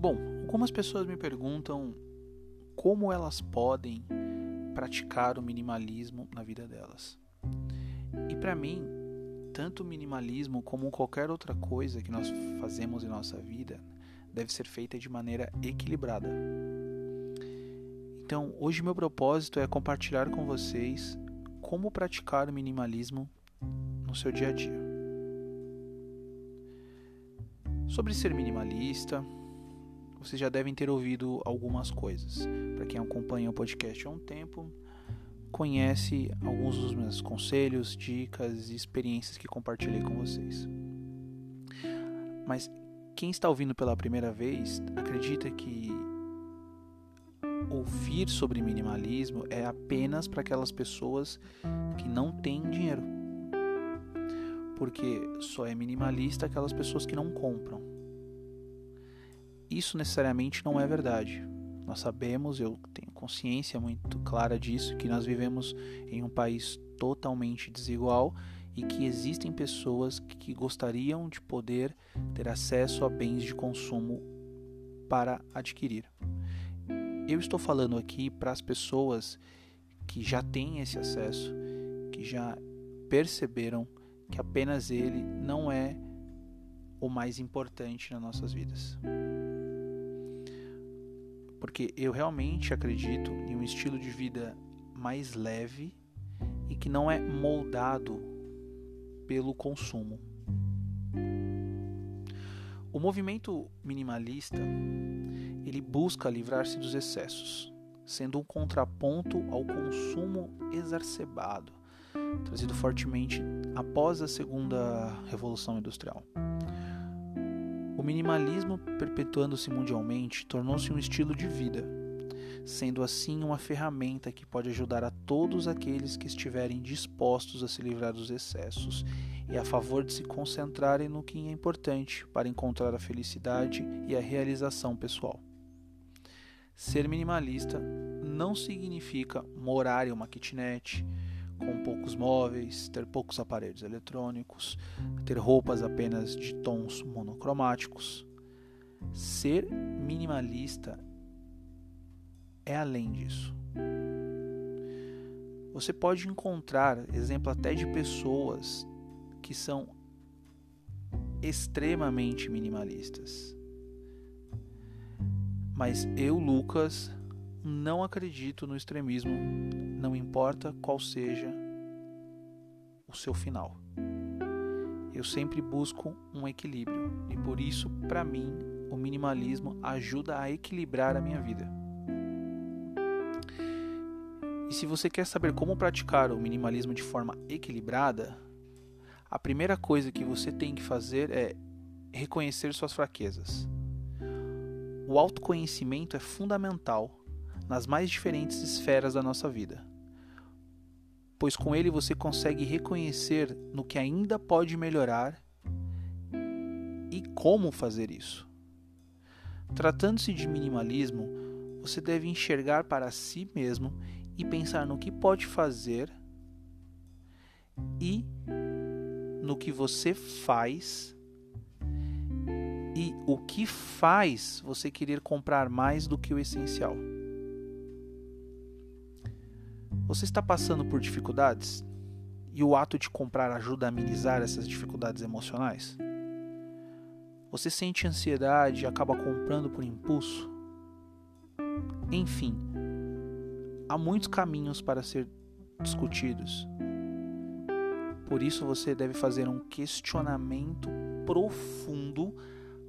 Bom, algumas pessoas me perguntam como elas podem praticar o minimalismo na vida delas. E para mim, tanto o minimalismo como qualquer outra coisa que nós fazemos em nossa vida deve ser feita de maneira equilibrada. Então, hoje meu propósito é compartilhar com vocês como praticar o minimalismo no seu dia a dia. Sobre ser minimalista, vocês já devem ter ouvido algumas coisas. Para quem acompanha o podcast há um tempo, conhece alguns dos meus conselhos, dicas e experiências que compartilhei com vocês. Mas quem está ouvindo pela primeira vez acredita que ouvir sobre minimalismo é apenas para aquelas pessoas que não têm dinheiro. Porque só é minimalista aquelas pessoas que não compram. Isso necessariamente não é verdade. Nós sabemos, eu tenho consciência muito clara disso, que nós vivemos em um país totalmente desigual e que existem pessoas que gostariam de poder ter acesso a bens de consumo para adquirir. Eu estou falando aqui para as pessoas que já têm esse acesso, que já perceberam que apenas ele não é o mais importante nas nossas vidas. Porque eu realmente acredito em um estilo de vida mais leve e que não é moldado pelo consumo. O movimento minimalista, ele busca livrar-se dos excessos, sendo um contraponto ao consumo exacerbado, trazido fortemente após a segunda revolução industrial. Minimalismo, perpetuando-se mundialmente, tornou-se um estilo de vida, sendo assim uma ferramenta que pode ajudar a todos aqueles que estiverem dispostos a se livrar dos excessos e a favor de se concentrarem no que é importante para encontrar a felicidade e a realização pessoal. Ser minimalista não significa morar em uma kitnet com poucos móveis, ter poucos aparelhos eletrônicos, ter roupas apenas de tons monocromáticos. Ser minimalista é além disso. Você pode encontrar exemplo até de pessoas que são extremamente minimalistas. Mas eu, Lucas, não acredito no extremismo, não importa qual seja o seu final. Eu sempre busco um equilíbrio e por isso, para mim, o minimalismo ajuda a equilibrar a minha vida. E se você quer saber como praticar o minimalismo de forma equilibrada, a primeira coisa que você tem que fazer é reconhecer suas fraquezas. O autoconhecimento é fundamental nas mais diferentes esferas da nossa vida, pois com ele você consegue reconhecer no que ainda pode melhorar e como fazer isso. Tratando-se de minimalismo, você deve enxergar para si mesmo e pensar no que pode fazer e no que você faz e o que faz você querer comprar mais do que o essencial. Você está passando por dificuldades e o ato de comprar ajuda a amenizar essas dificuldades emocionais? Você sente ansiedade e acaba comprando por impulso? Enfim, há muitos caminhos para ser discutidos. Por isso você deve fazer um questionamento profundo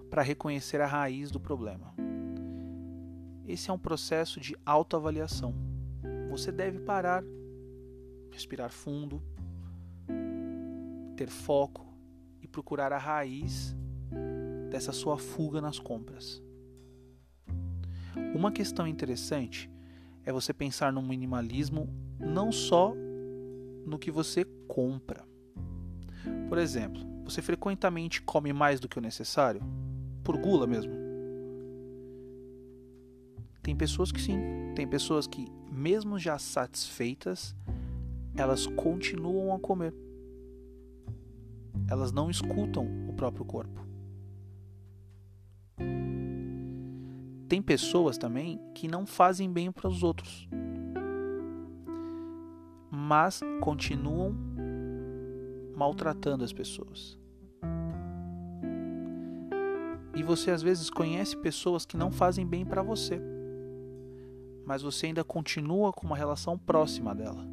para reconhecer a raiz do problema. Esse é um processo de autoavaliação. Você deve parar, respirar fundo, ter foco e procurar a raiz dessa sua fuga nas compras. Uma questão interessante é você pensar no minimalismo não só no que você compra. Por exemplo, você frequentemente come mais do que o necessário? Por gula mesmo? Tem pessoas que sim, tem pessoas que, mesmo já satisfeitas, elas continuam a comer. Elas não escutam o próprio corpo. tem pessoas também que não fazem bem para os outros, mas continuam maltratando as pessoas. E você às vezes conhece pessoas que não fazem bem para você, mas você ainda continua com uma relação próxima dela.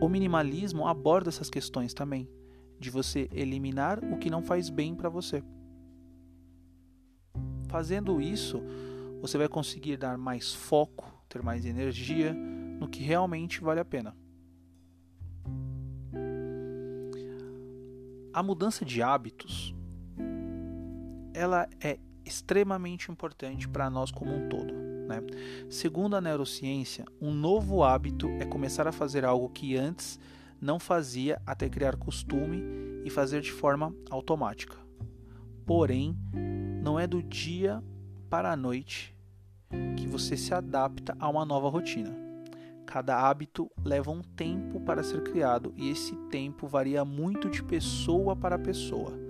O minimalismo aborda essas questões também, de você eliminar o que não faz bem para você. Fazendo isso, você vai conseguir dar mais foco, ter mais energia no que realmente vale a pena. a mudança de hábitos ela é extremamente importante para nós como um todo. Né? Segundo a neurociência, um novo hábito é começar a fazer algo que antes não fazia até criar costume e fazer de forma automática. Porém, não é do dia para a noite que você se adapta a uma nova rotina. Cada hábito leva um tempo para ser criado e esse tempo varia muito de pessoa para pessoa.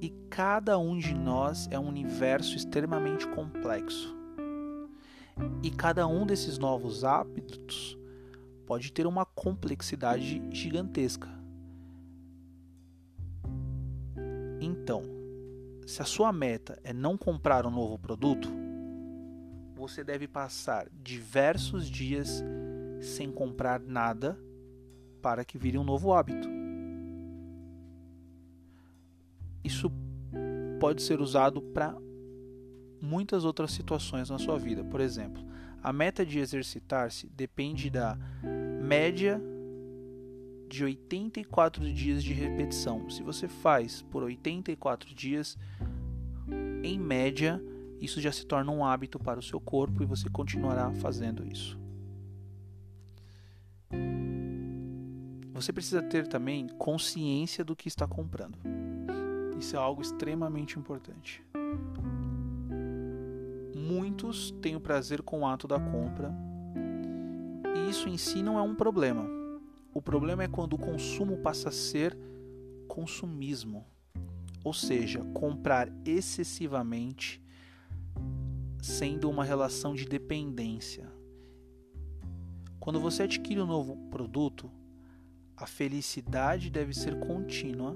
E cada um de nós é um universo extremamente complexo. E cada um desses novos hábitos pode ter uma complexidade gigantesca. Então, se a sua meta é não comprar um novo produto, você deve passar diversos dias sem comprar nada para que vire um novo hábito. Isso pode ser usado para muitas outras situações na sua vida. Por exemplo, a meta de exercitar-se depende da média de 84 dias de repetição. Se você faz por 84 dias, em média, isso já se torna um hábito para o seu corpo e você continuará fazendo isso. Você precisa ter também consciência do que está comprando. Isso é algo extremamente importante. Muitos têm o prazer com o ato da compra, e isso em si não é um problema. O problema é quando o consumo passa a ser consumismo, ou seja, comprar excessivamente sendo uma relação de dependência. Quando você adquire um novo produto, a felicidade deve ser contínua,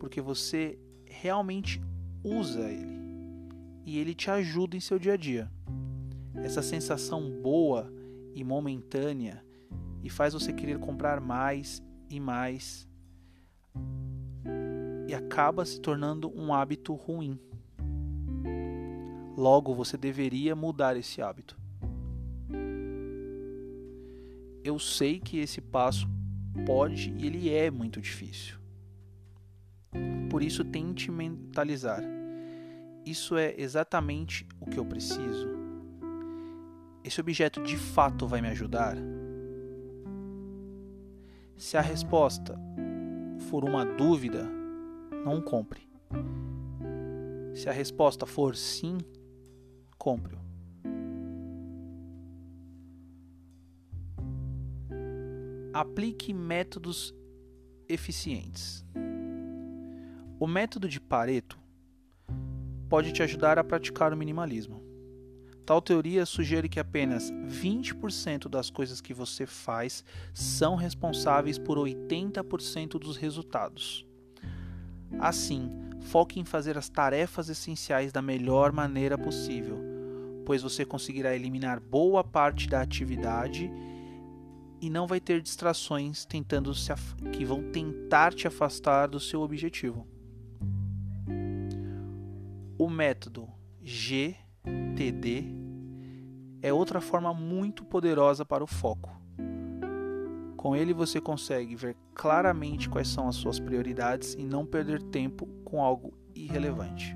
porque você realmente usa ele e ele te ajuda em seu dia a dia. Essa sensação boa e momentânea e faz você querer comprar mais e mais e acaba se tornando um hábito ruim. Logo, você deveria mudar esse hábito. Eu sei que esse passo pode e ele é muito difícil. Por isso, tente mentalizar. Isso é exatamente o que eu preciso? Esse objeto de fato vai me ajudar? Se a resposta for uma dúvida, não compre. Se a resposta for sim, compre-o. Aplique métodos eficientes. O método de Pareto pode te ajudar a praticar o minimalismo. Tal teoria sugere que apenas 20% das coisas que você faz são responsáveis por 80% dos resultados. Assim, foque em fazer as tarefas essenciais da melhor maneira possível pois você conseguirá eliminar boa parte da atividade e não vai ter distrações tentando se que vão tentar te afastar do seu objetivo. O método GTD é outra forma muito poderosa para o foco. Com ele você consegue ver claramente quais são as suas prioridades e não perder tempo com algo irrelevante.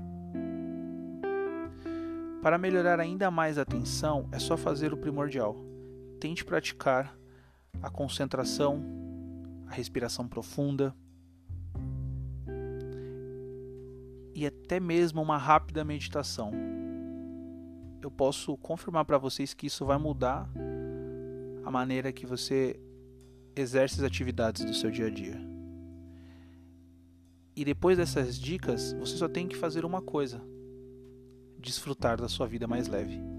Para melhorar ainda mais a atenção, é só fazer o primordial. Tente praticar a concentração, a respiração profunda e até mesmo uma rápida meditação. Eu posso confirmar para vocês que isso vai mudar a maneira que você exerce as atividades do seu dia a dia. E depois dessas dicas, você só tem que fazer uma coisa: desfrutar da sua vida mais leve.